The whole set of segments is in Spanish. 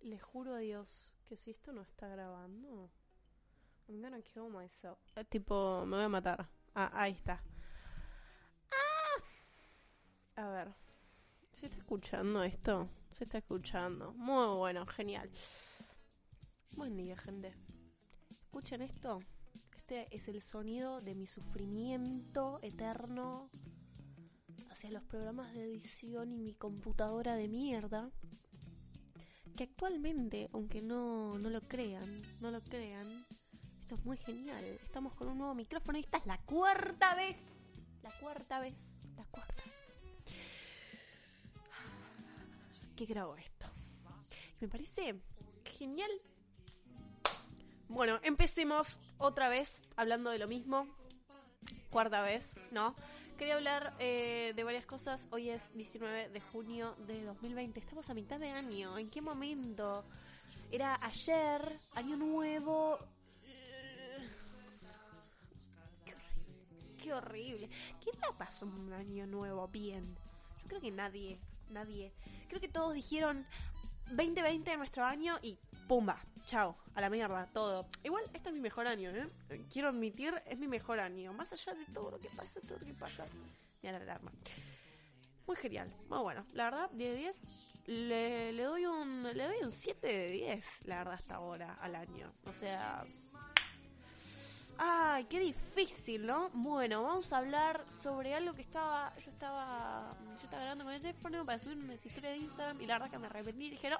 Le, juro a Dios que si esto no está grabando, I'm gonna kill myself. Eh, tipo, me voy a matar. Ah, ahí está. Ah. A ver. ¿Se está escuchando esto? Se está escuchando. Muy bueno, genial. Buen día, gente. ¿Escuchen esto? Este es el sonido de mi sufrimiento eterno hacia los programas de edición y mi computadora de mierda. Que actualmente, aunque no, no lo crean, no lo crean, esto es muy genial. Estamos con un nuevo micrófono y esta es la cuarta vez. La cuarta vez. La cuarta vez. Que grabo esto. Me parece genial. Bueno, empecemos otra vez hablando de lo mismo. Cuarta vez, ¿no? Quería hablar eh, de varias cosas. Hoy es 19 de junio de 2020. Estamos a mitad de año. ¿En qué momento? Era ayer, año nuevo. Qué horrible. Qué horrible. ¿Quién la pasó un año nuevo bien? Yo creo que nadie. Nadie. Creo que todos dijeron 2020 es nuestro año y pumba. Chao, a la mierda, todo. Igual, este es mi mejor año, ¿eh? Quiero admitir, es mi mejor año. Más allá de todo lo que pasa, todo lo que pasa. Mira la alarma. Muy genial, muy bueno. La verdad, 10 de 10. Le, le doy un le doy un 7 de 10, la verdad, hasta ahora, al año. O sea... Ay, qué difícil, ¿no? Bueno, vamos a hablar sobre algo que estaba... Yo estaba... Yo estaba grabando con el teléfono para subir una historia de Instagram y la verdad que me arrepentí y dije, no,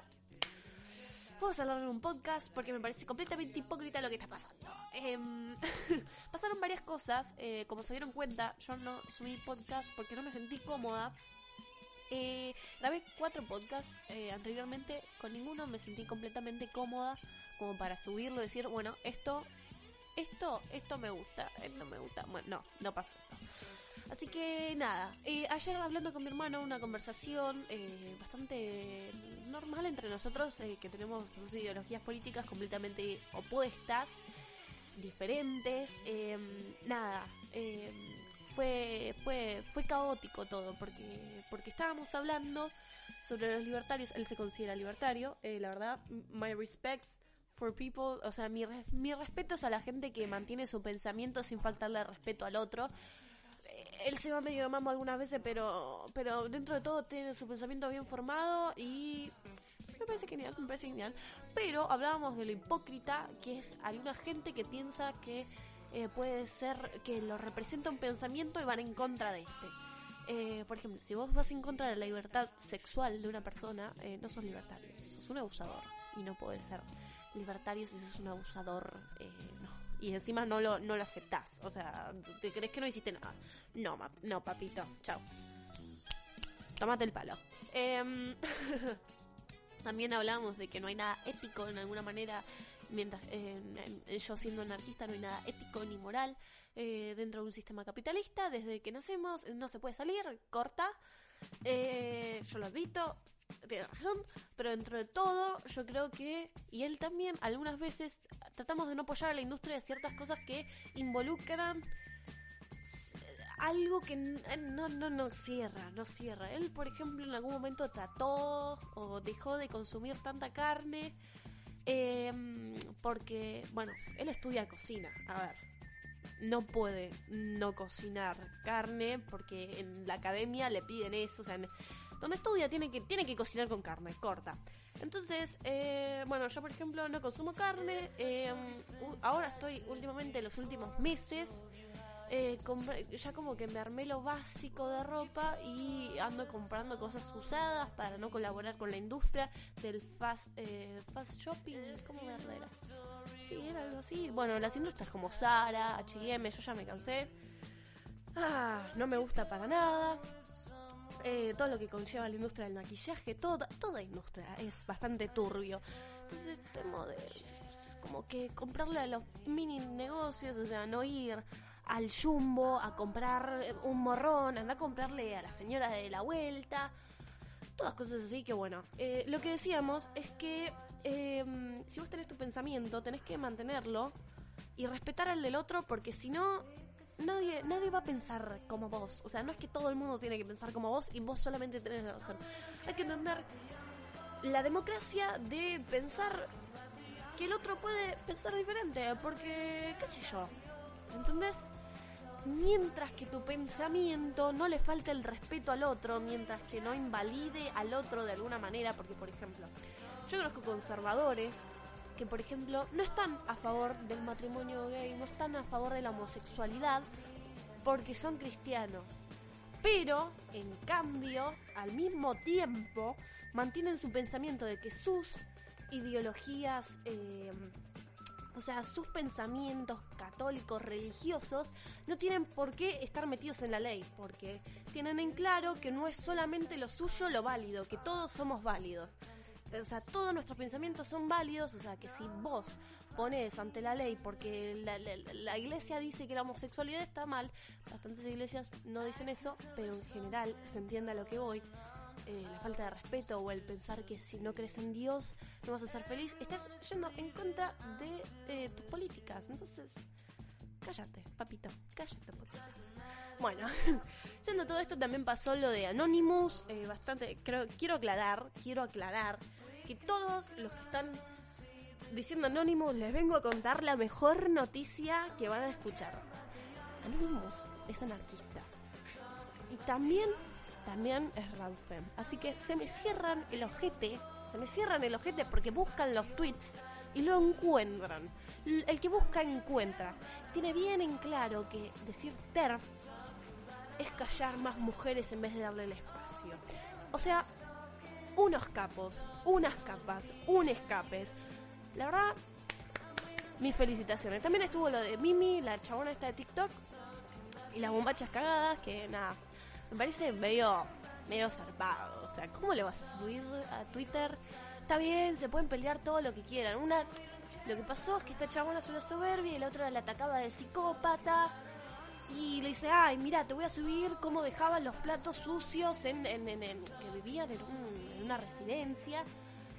Vamos a hablar en un podcast porque me parece completamente hipócrita lo que está pasando. Em, pasaron varias cosas, eh, como se dieron cuenta, yo no subí podcast porque no me sentí cómoda. Eh, grabé cuatro podcasts eh, anteriormente, con ninguno me sentí completamente cómoda como para subirlo y decir, bueno, esto, esto, esto me gusta, esto me gusta. Bueno, no, no pasó eso. Así que nada, eh, ayer hablando con mi hermano, una conversación eh, bastante normal entre nosotros, eh, que tenemos dos ideologías políticas completamente opuestas, diferentes. em, nada, em, fue, fue, fue caótico todo, porque, porque estábamos hablando sobre los libertarios, él se considera libertario, eh, la verdad, my respects for people, o sea, mi, mi respeto es a la gente que mantiene su pensamiento sin faltarle respeto al otro. Él se va medio de mambo algunas veces, pero, pero dentro de todo tiene su pensamiento bien formado y me parece genial, me parece genial. Pero hablábamos de lo hipócrita que es alguna gente que piensa que eh, puede ser que lo representa un pensamiento y van en contra de este. Eh, por ejemplo, si vos vas en contra de la libertad sexual de una persona, eh, no sos libertario, sos un abusador. Y no podés ser libertario si sos un abusador, eh, no. Y encima no lo, no lo aceptás. O sea, te crees que no hiciste nada. No, ma- no, papito, chao. Tómate el palo. Em, también hablamos de que no hay nada ético en alguna manera, mientras en- en- yo siendo anarquista no hay nada ético ni moral eh, dentro de un sistema capitalista. Desde que nacemos no se puede salir, corta. Eh, yo lo admito, tiene razón, pero dentro de todo yo creo que, y él también, algunas veces tratamos de no apoyar a la industria de ciertas cosas que involucran algo que eh, no, no, no cierra, no cierra. Él, por ejemplo, en algún momento trató o dejó de consumir tanta carne em, porque, bueno, él estudia cocina. A ver, no puede no cocinar carne porque en la academia le piden eso, o sea, en- donde estudia tiene que, tiene que cocinar con carne, corta. Entonces, eh, bueno, yo por ejemplo no consumo carne, eh, ahora estoy últimamente, los últimos meses, eh, ya como que me lo básico de ropa y ando comprando cosas usadas para no colaborar con la industria del fast, eh, fast shopping, ¿cómo me era? Sí, era algo así. Bueno, las industrias como Zara, H&M, yo ya me cansé. Ah, no me gusta para nada. Eh, todo lo que conlleva la industria del maquillaje, toda, toda industria es bastante turbio. Entonces tengo de como que comprarle a los mini negocios, o sea, no ir al jumbo a comprar un morrón, anda a comprarle a la señora de la vuelta, todas cosas así que bueno. Eh, lo que decíamos es que eh, si vos tenés tu pensamiento, tenés que mantenerlo y respetar al del otro porque si no, nadie, nadie va a pensar como vos. O sea, no es que todo el mundo tiene que pensar como vos y vos solamente tenés la razón. Hay que entender la democracia de pensar que el otro puede pensar diferente, porque, qué sé yo, ¿entendés? Mientras que tu pensamiento no le falte el respeto al otro, mientras que no invalide al otro de alguna manera, porque por ejemplo, yo conozco conservadores que por ejemplo no están a favor del matrimonio gay, no están a favor de la homosexualidad, porque son cristianos. Pero, en cambio, al mismo tiempo, mantienen su pensamiento de que sus ideologías, eh, o sea, sus pensamientos católicos, religiosos, no tienen por qué estar metidos en la ley, porque tienen en claro que no es solamente lo suyo lo válido, que todos somos válidos. O sea, todos nuestros pensamientos son válidos, o sea, que si vos pones ante la ley porque la, iglesia dice que la homosexualidad está mal, bastantes iglesias no dicen eso, pero en general se entiende a lo que voy. Eh, la falta de respeto o el pensar que si no crees en Dios no vas a ser feliz, estás yendo en contra de tus políticas. Entonces, cállate, papito, cállate Bueno, yendo a todo esto también pasó lo de Anonymous, eh, bastante, creo, quiero aclarar, quiero aclarar que todos los que están diciendo Anonymous les vengo a contar la mejor noticia que van a escuchar. Anonymous es anarquista. Y también también es Radfem. Así que se me cierran el ojete, se me cierran el ojete porque buscan los tweets y lo encuentran. El que busca encuentra. Tiene bien en claro que decir TERF es callar más mujeres en vez de darle el espacio. O sea, unos capos, unas capas, un escapes. La verdad, mis felicitaciones. También estuvo lo de Mimi, la chabona esta de TikTok, y las bombachas cagadas, que nada, me parece medio, medio zarpado. O sea, ¿cómo le vas a subir a Twitter? Está bien, se pueden pelear todo lo que quieran. Una, lo que pasó es que esta chabona es una soberbia y la otra la atacaba de psicópata. Y le dice, ay, mira, te voy a subir cómo dejaban los platos sucios en, en, en, que vivían en, una residencia.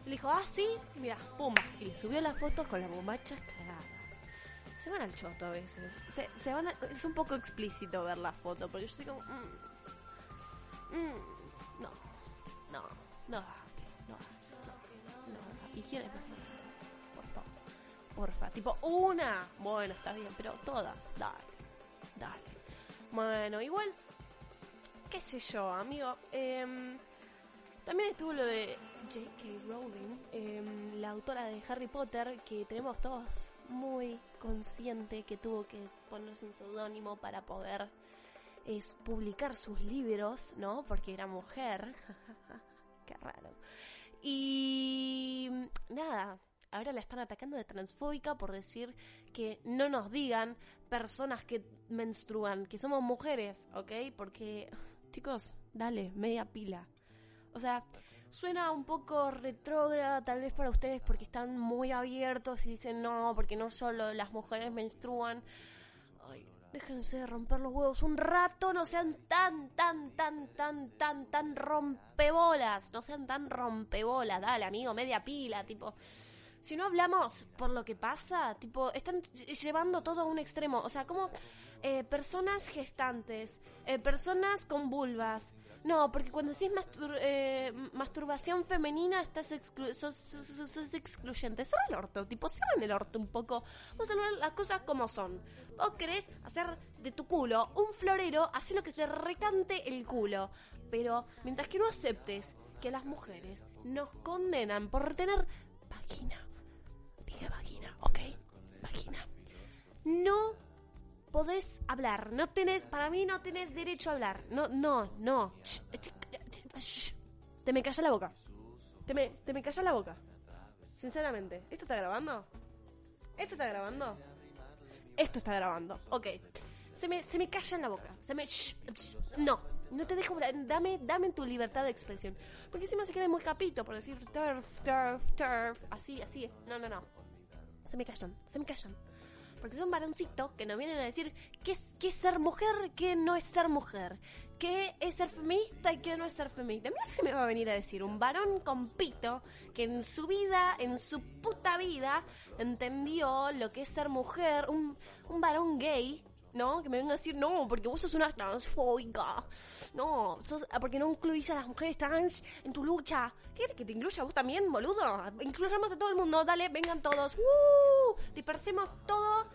le dijo, ah, sí, mira, pumba. Y le subió las fotos con las bombachas cagadas. Se van al choto a veces. Se, se van es un poco explícito ver la foto, porque yo soy como... Mm, Mm, no, no, no, no, no. ¿Y quién es persona? Por porfa. Tipo, una. Bueno, está bien, pero todas. Dale, dale. Bueno, igual, qué sé yo, amigo. Eh, también estuvo lo de J.K. Rowling, eh, la autora de Harry Potter, que tenemos todos muy consciente que tuvo que ponerse un seudónimo para poder es publicar sus libros, ¿no? Porque era mujer. Qué raro. Y nada, ahora la están atacando de transfóbica por decir que no nos digan personas que menstruan, que somos mujeres, ¿ok? Porque, chicos, dale, media pila. O sea, suena un poco retrógrada tal vez para ustedes porque están muy abiertos y dicen no, porque no solo las mujeres menstruan. Ay, Déjense de romper los huevos un rato, no sean tan, tan, tan, tan, tan, tan rompebolas. No sean tan rompebolas. Dale, amigo, media pila, tipo. Si no hablamos por lo que pasa, tipo, están llevando todo a un extremo. O sea, como eh, personas gestantes, eh, personas con vulvas, no, porque cuando decís eh, masturbación femenina estás exclu sos, excluyente. Cierra el orto, tipo, cierran el orto un poco. Vamos a ver las cosas como son. Vos querés hacer de tu culo un florero, así lo que se recante el culo. Pero mientras que no aceptes que las mujeres nos condenan por tener vagina. Dije vagina, ¿ok? Vagina. No podés hablar. No tenés, para mí no tenés derecho a hablar. No, no, no. Te me calla la boca. Te me, te me calla la boca. Sinceramente. ¿Esto está grabando? ¿Esto está grabando? Esto está grabando. Ok. Se me, se me calla en la boca. Se me... No. No te dejo... Dame, dame tu libertad de expresión. Porque me se queda muy capito por decir turf, turf, turf. Así, así. No, no, no. Se me callan. Se me callan porque son varoncitos que nos vienen a decir qué es, qué es ser mujer, qué no es ser mujer, qué es ser feminista y qué no es ser feminista. Mira si me va a venir a decir un varón con pito que en su vida, en su puta vida, entendió lo que es ser mujer, un, un varón gay, ¿no? Que me venga a decir, no, porque vos sos una transfóbica. No, sos, ah, porque no incluís a las mujeres trans en tu lucha. ¿Qué quieres que te incluya vos también, boludo? Incluyamos a todo el mundo, dale, vengan todos. ¡Uh! Dispersemos todo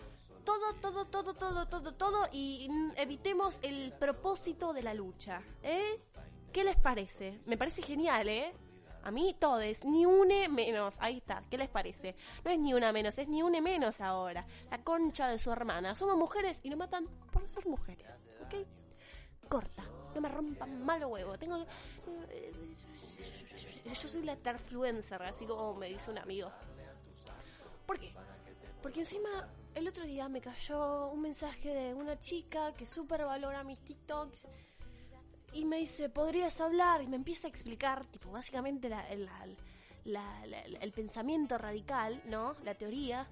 todo, todo, todo, todo, todo, todo y evitemos el propósito de la lucha. ¿Eh? ¿Qué les parece? Me parece genial, ¿eh? A mí todes, ni une menos. Ahí está, ¿qué les parece? No es ni una menos, es ni une menos ahora. La concha de su hermana. Somos mujeres y nos matan por ser mujeres. ¿Ok? Corta. No me rompan malo huevo. Tengo. Yo soy la terfluencer, así como me dice un amigo. ¿Por qué? Porque encima el otro día me cayó un mensaje de una chica que súper valora mis TikToks y me dice, ¿podrías hablar? Y me empieza a explicar, tipo, básicamente la, el pensamiento radical, ¿no? La teoría.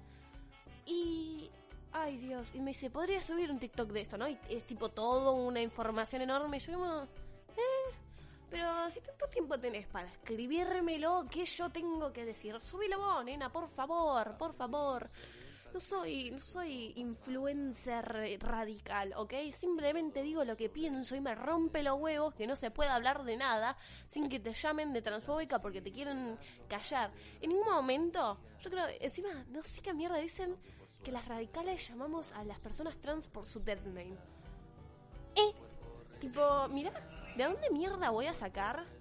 Y... Ay Dios, y me dice, ¿podrías subir un TikTok de esto, no? Y es tipo todo una información enorme. Y yo como, eh, pero si tanto tiempo tenés para escribírmelo, ¿qué yo tengo que decir? Subilo vos, nena, por favor, por favor no soy, no soy influencer radical, ¿ok? Simplemente digo lo que pienso y me rompe los huevos que no se pueda hablar de nada sin que te llamen de transfóbica porque te quieren callar. En ningún momento, yo creo, encima, no sé qué mierda dicen que las radicales llamamos a las personas trans por su dead name. Eh, tipo, mira, ¿de dónde mierda voy a sacar?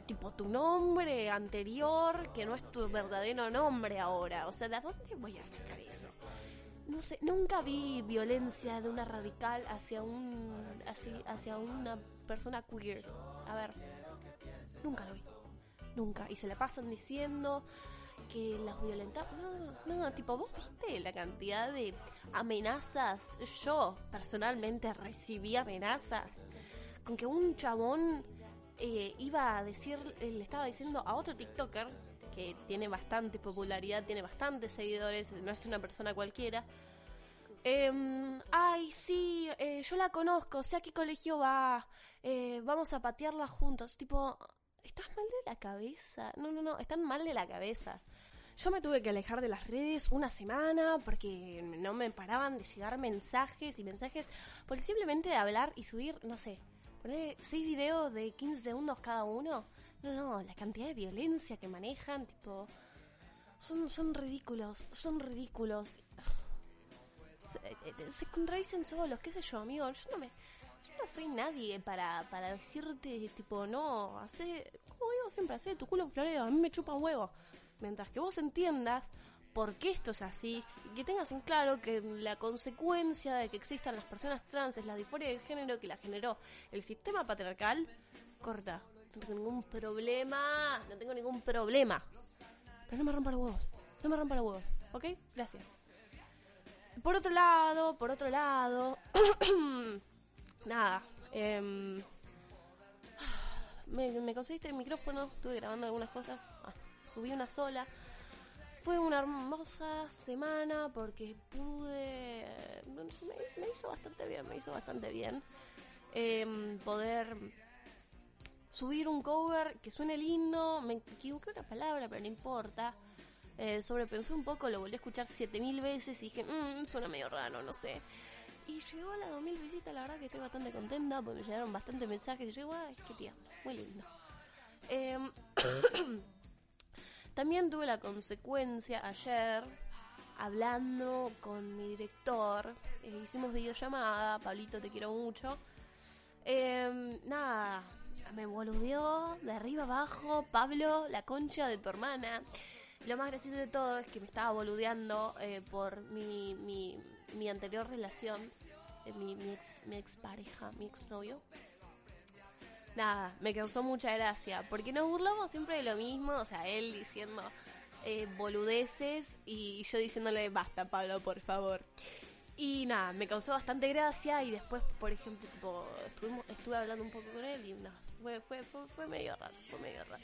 Tipo tu nombre anterior, que no es tu verdadero nombre ahora. O sea, ¿de dónde voy a sacar eso? No sé, nunca vi violencia de una radical hacia un así, hacia una persona queer. A ver, nunca lo vi. Nunca. Y se le pasan diciendo que las violentaban. No, no, tipo, vos viste la cantidad de amenazas. Yo personalmente recibí amenazas con que un chabón eh, iba a decir, eh, le estaba diciendo a otro TikToker que tiene bastante popularidad, tiene bastantes seguidores, no es una persona cualquiera. Em, ay, sí, eh, yo la conozco, sé a qué colegio va, vamos a patearla juntos. Tipo, ¿estás mal de la cabeza? No, no, no, están mal de la cabeza. Yo me tuve que alejar de las redes una semana porque no me paraban de llegar mensajes y mensajes por simplemente de hablar y subir, no sé, poner seis videos de 15 segundos cada uno. No, no, la cantidad de violencia que manejan, tipo. Son, son ridículos, son ridículos. Se, se contradicen solos, qué sé yo, amigo. Yo no me. Yo no soy nadie para, para decirte, tipo, no, hace. Como digo siempre, hace tu culo floreo, a mí me chupa un huevo. Mientras que vos entiendas por qué esto es así y que tengas en claro que la consecuencia de que existan las personas trans es la disforia de género que la generó el sistema patriarcal, corta. No tengo ningún problema, no tengo ningún problema. Pero no me rompa los huevos, no me rompa los huevos, ¿ok? Gracias. Por otro lado, por otro lado, nada, eh, me, me conseguiste el micrófono, estuve grabando algunas cosas, ah, subí una sola. Fue una hermosa semana porque pude... Me, hizo bastante bien, me hizo bastante bien em, poder subir un cover que suene lindo. Me equivoqué una palabra, pero no importa. Eh, sobrepensé un poco, lo volví a escuchar 7000 veces y dije, mmm, suena medio raro, no sé. Y llegó a las 2000 visitas, la verdad que estoy bastante contenta porque me llegaron bastantes mensajes y yo, ay, qué tierno, muy lindo. Eh, También tuve la consecuencia ayer, hablando con mi director, eh, hicimos videollamada, Pablito te quiero mucho. Em, nada, me boludeó de arriba abajo, Pablo, la concha de tu hermana. Lo más gracioso de todo es que me estaba boludeando eh, por mi, mi, mi, anterior relación, eh, mi, mi, ex, mi ex pareja, mi ex novio nada, me causó mucha gracia, porque nos burlamos siempre de lo mismo, o sea, él diciendo eh, boludeces y yo diciéndole, basta Pablo, por favor. Y nada, me causó bastante gracia y después, por ejemplo, tipo, estuvimos, estuve hablando un poco con él y nada, fue, fue, fue, medio raro, fue medio raro.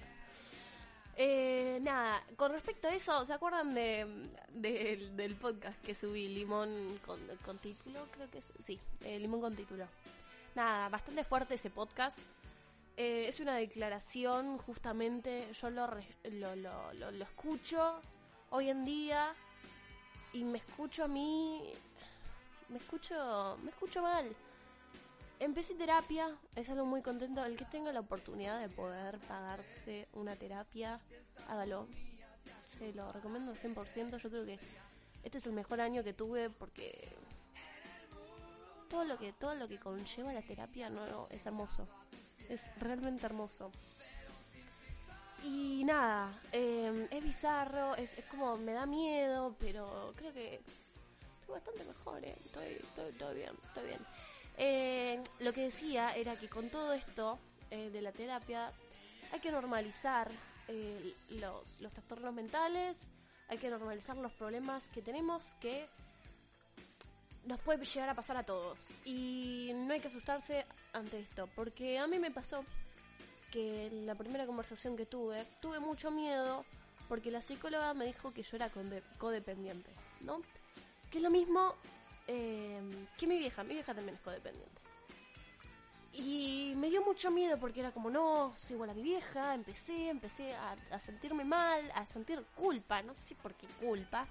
Eh, nada, con respecto a eso, ¿se acuerdan de, del podcast que subí, Limón con, con título? Creo que sí, eh, Limón con título. Nada, bastante fuerte ese podcast. Eh, es una declaración, justamente, yo lo, lo, lo, lo, escucho hoy en día y me escucho a mí me escucho, me escucho mal. Empecé terapia, es algo muy contento. El que tenga la oportunidad de poder pagarse una terapia, hágalo. Se lo recomiendo 100%. Yo creo que este es el mejor año que tuve porque todo lo que todo lo que conlleva la terapia no, no, es hermoso. Es realmente hermoso. Y nada, eh, es bizarro, es, es como me da miedo, pero creo que estoy bastante mejor, eh. estoy, estoy, estoy bien, estoy bien. Eh, lo que decía era que con todo esto eh, de la terapia hay que normalizar eh, los, los trastornos mentales, hay que normalizar los problemas que tenemos que nos puede llegar a pasar a todos. Y no hay que asustarse ante esto, porque a mí me pasó que en la primera conversación que tuve, tuve mucho miedo porque la psicóloga me dijo que yo era codependiente, ¿no? Que es lo mismo eh, que mi vieja, mi vieja también es codependiente. Y me dio mucho miedo porque era como, no, soy igual a mi vieja, empecé, empecé a, a sentirme mal, a sentir culpa, no sé por qué culpa,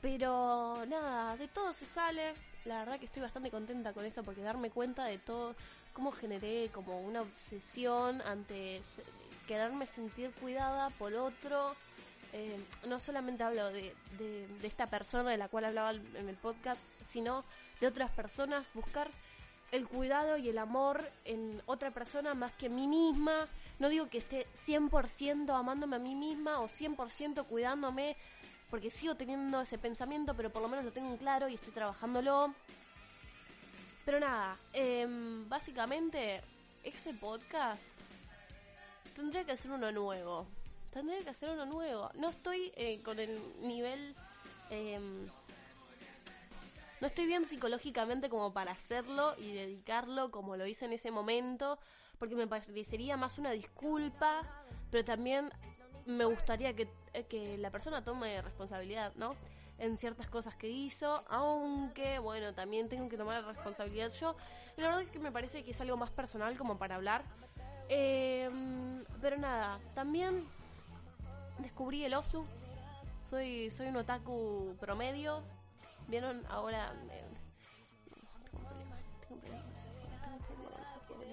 pero nada, de todo se sale. La verdad que estoy bastante contenta con esto porque darme cuenta de todo, cómo generé como una obsesión ante quererme sentir cuidada por otro. Eh, no solamente hablo de, de, de esta persona de la cual hablaba en el podcast, sino de otras personas, buscar el cuidado y el amor en otra persona más que en mí misma. No digo que esté 100% amándome a mí misma o 100% cuidándome, porque sigo teniendo ese pensamiento, pero por lo menos lo tengo en claro y estoy trabajándolo. Pero nada, em, básicamente ese podcast tendría que hacer uno nuevo. Tendría que hacer uno nuevo. No estoy eh, con el nivel... em, no estoy bien psicológicamente como para hacerlo y dedicarlo como lo hice en ese momento, porque me parecería más una disculpa, pero también me gustaría que, eh, que la persona tome responsabilidad, ¿no? En ciertas cosas que hizo, aunque, bueno, también tengo que tomar responsabilidad yo. La verdad es que me parece que es algo más personal como para hablar. Eh, pero nada, también descubrí el osu. Soy, soy un otaku promedio. ¿Vieron? Ahora... eh, tengo un problema, no, no, no, no, no, no se puede,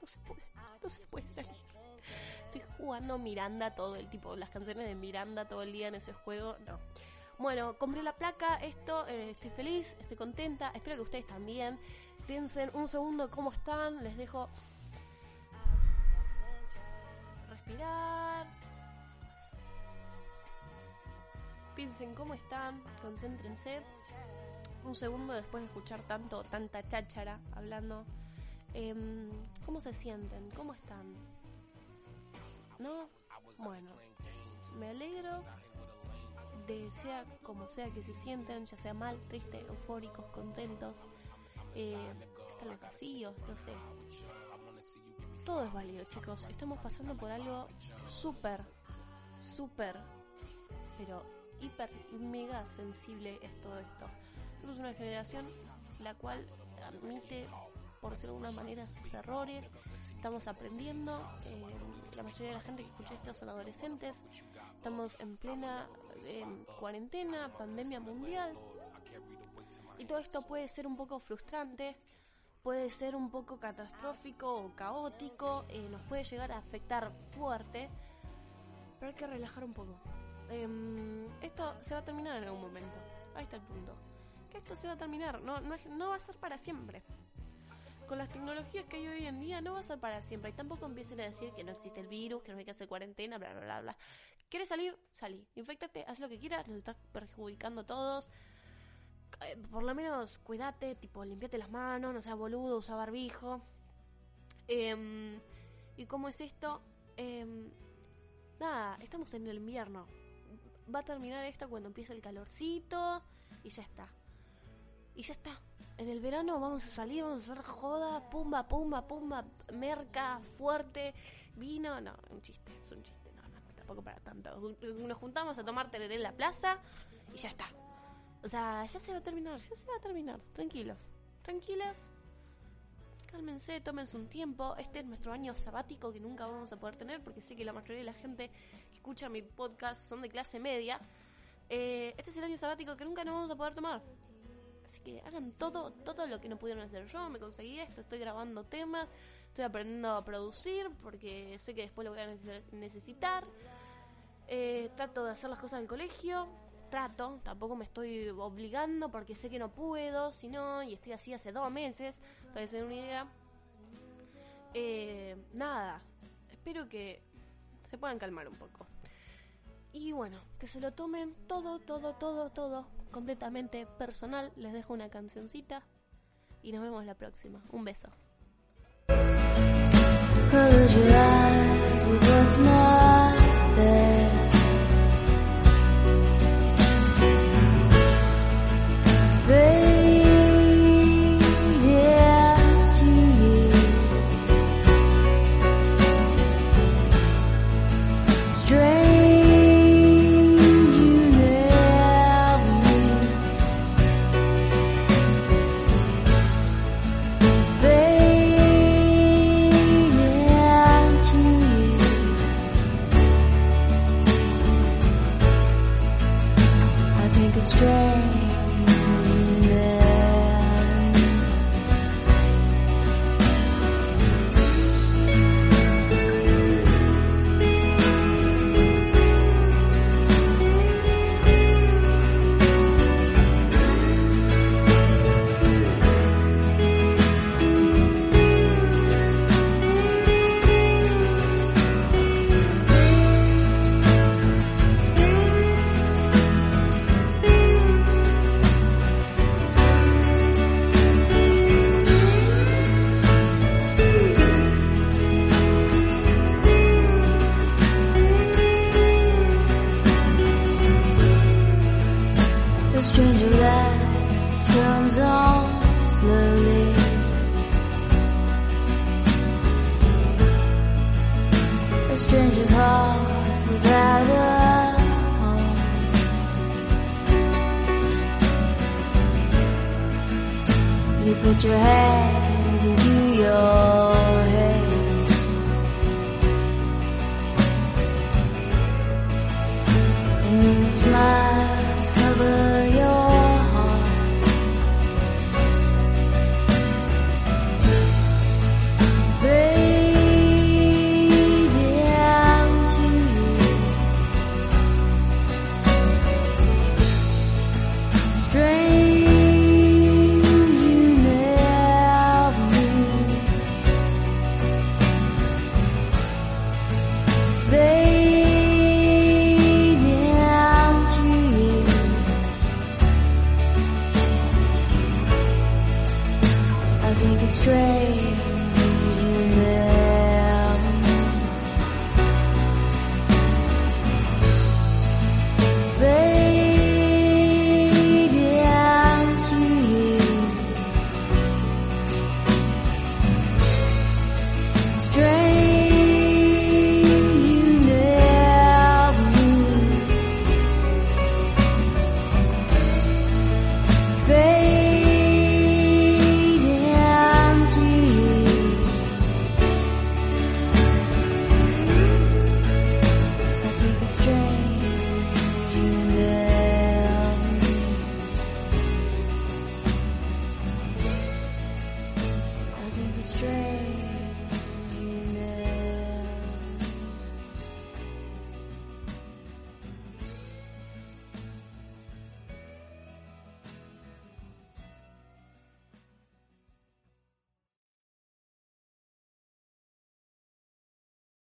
no se puede, no se puede salir. Jugando Miranda todo el tipo, las canciones de Miranda todo el día en ese juego, no. Bueno, compré la placa, esto, eh, estoy feliz, estoy contenta, espero que ustedes también. Piensen un segundo cómo están, les dejo respirar. Piensen cómo están, concéntrense. Un segundo después de escuchar tanto, tanta cháchara hablando. Em, ¿Cómo se sienten? ¿Cómo están? ¿No? Bueno, me alegro de sea como sea que se sienten, ya sea mal, triste, eufóricos, contentos, eh, tal vez vacíos, no sé. Todo es válido, chicos. Estamos pasando por algo súper, súper, pero hiper, mega sensible es todo esto. Somos una generación la cual admite, por decirlo de alguna manera, sus errores. Estamos aprendiendo. eh, la mayoría de la gente que escucha esto son adolescentes. Estamos en plena eh, cuarentena, pandemia mundial. Y todo esto puede ser un poco frustrante, puede ser un poco catastrófico o caótico, eh, nos puede llegar a afectar fuerte, pero hay que relajar un poco. Em, esto se va a terminar en algún momento. Ahí está el punto. Que esto se va a terminar, no, no, no va a ser para siempre. Con las tecnologías que hay hoy en día no va a ser para siempre. Y tampoco empiecen a decir que no existe el virus, que no hay que hacer cuarentena, bla, bla, bla, bla. ¿Quieres salir? Salí. Infectate, haz lo que quieras, nos estás perjudicando a todos. Eh, por lo menos cuídate, tipo, limpiate las manos, no seas boludo, usa barbijo. Em, ¿Y cómo es esto? Em, nada, estamos en el invierno. Va a terminar esto cuando empiece el calorcito y ya está. Y ya está. En el verano vamos a salir, vamos a hacer joda, pumba, pumba, pumba, merca, fuerte, vino. No, un chiste, es un chiste, no, no, tampoco para tanto. Nos juntamos a tomar tereré en la plaza y ya está. O sea, ya se va a terminar, ya se va a terminar. Tranquilos, tranquilas. Cálmense, tómense un tiempo. Este es nuestro año sabático que nunca vamos a poder tener porque sé que la mayoría de la gente que escucha mi podcast son de clase media. Eh, este es el año sabático que nunca nos vamos a poder tomar. Así que hagan todo, todo lo que no pudieron hacer. Yo me conseguí esto, estoy grabando temas, estoy aprendiendo a producir porque sé que después lo voy a neces- necesitar. Eh, trato de hacer las cosas del colegio. Trato, tampoco me estoy obligando porque sé que no puedo, si no, y estoy así hace dos meses, para que una idea. Eh, nada, espero que se puedan calmar un poco. Y bueno, que se lo tomen todo, todo, todo, todo, completamente personal. Les dejo una cancioncita y nos vemos la próxima. Un beso.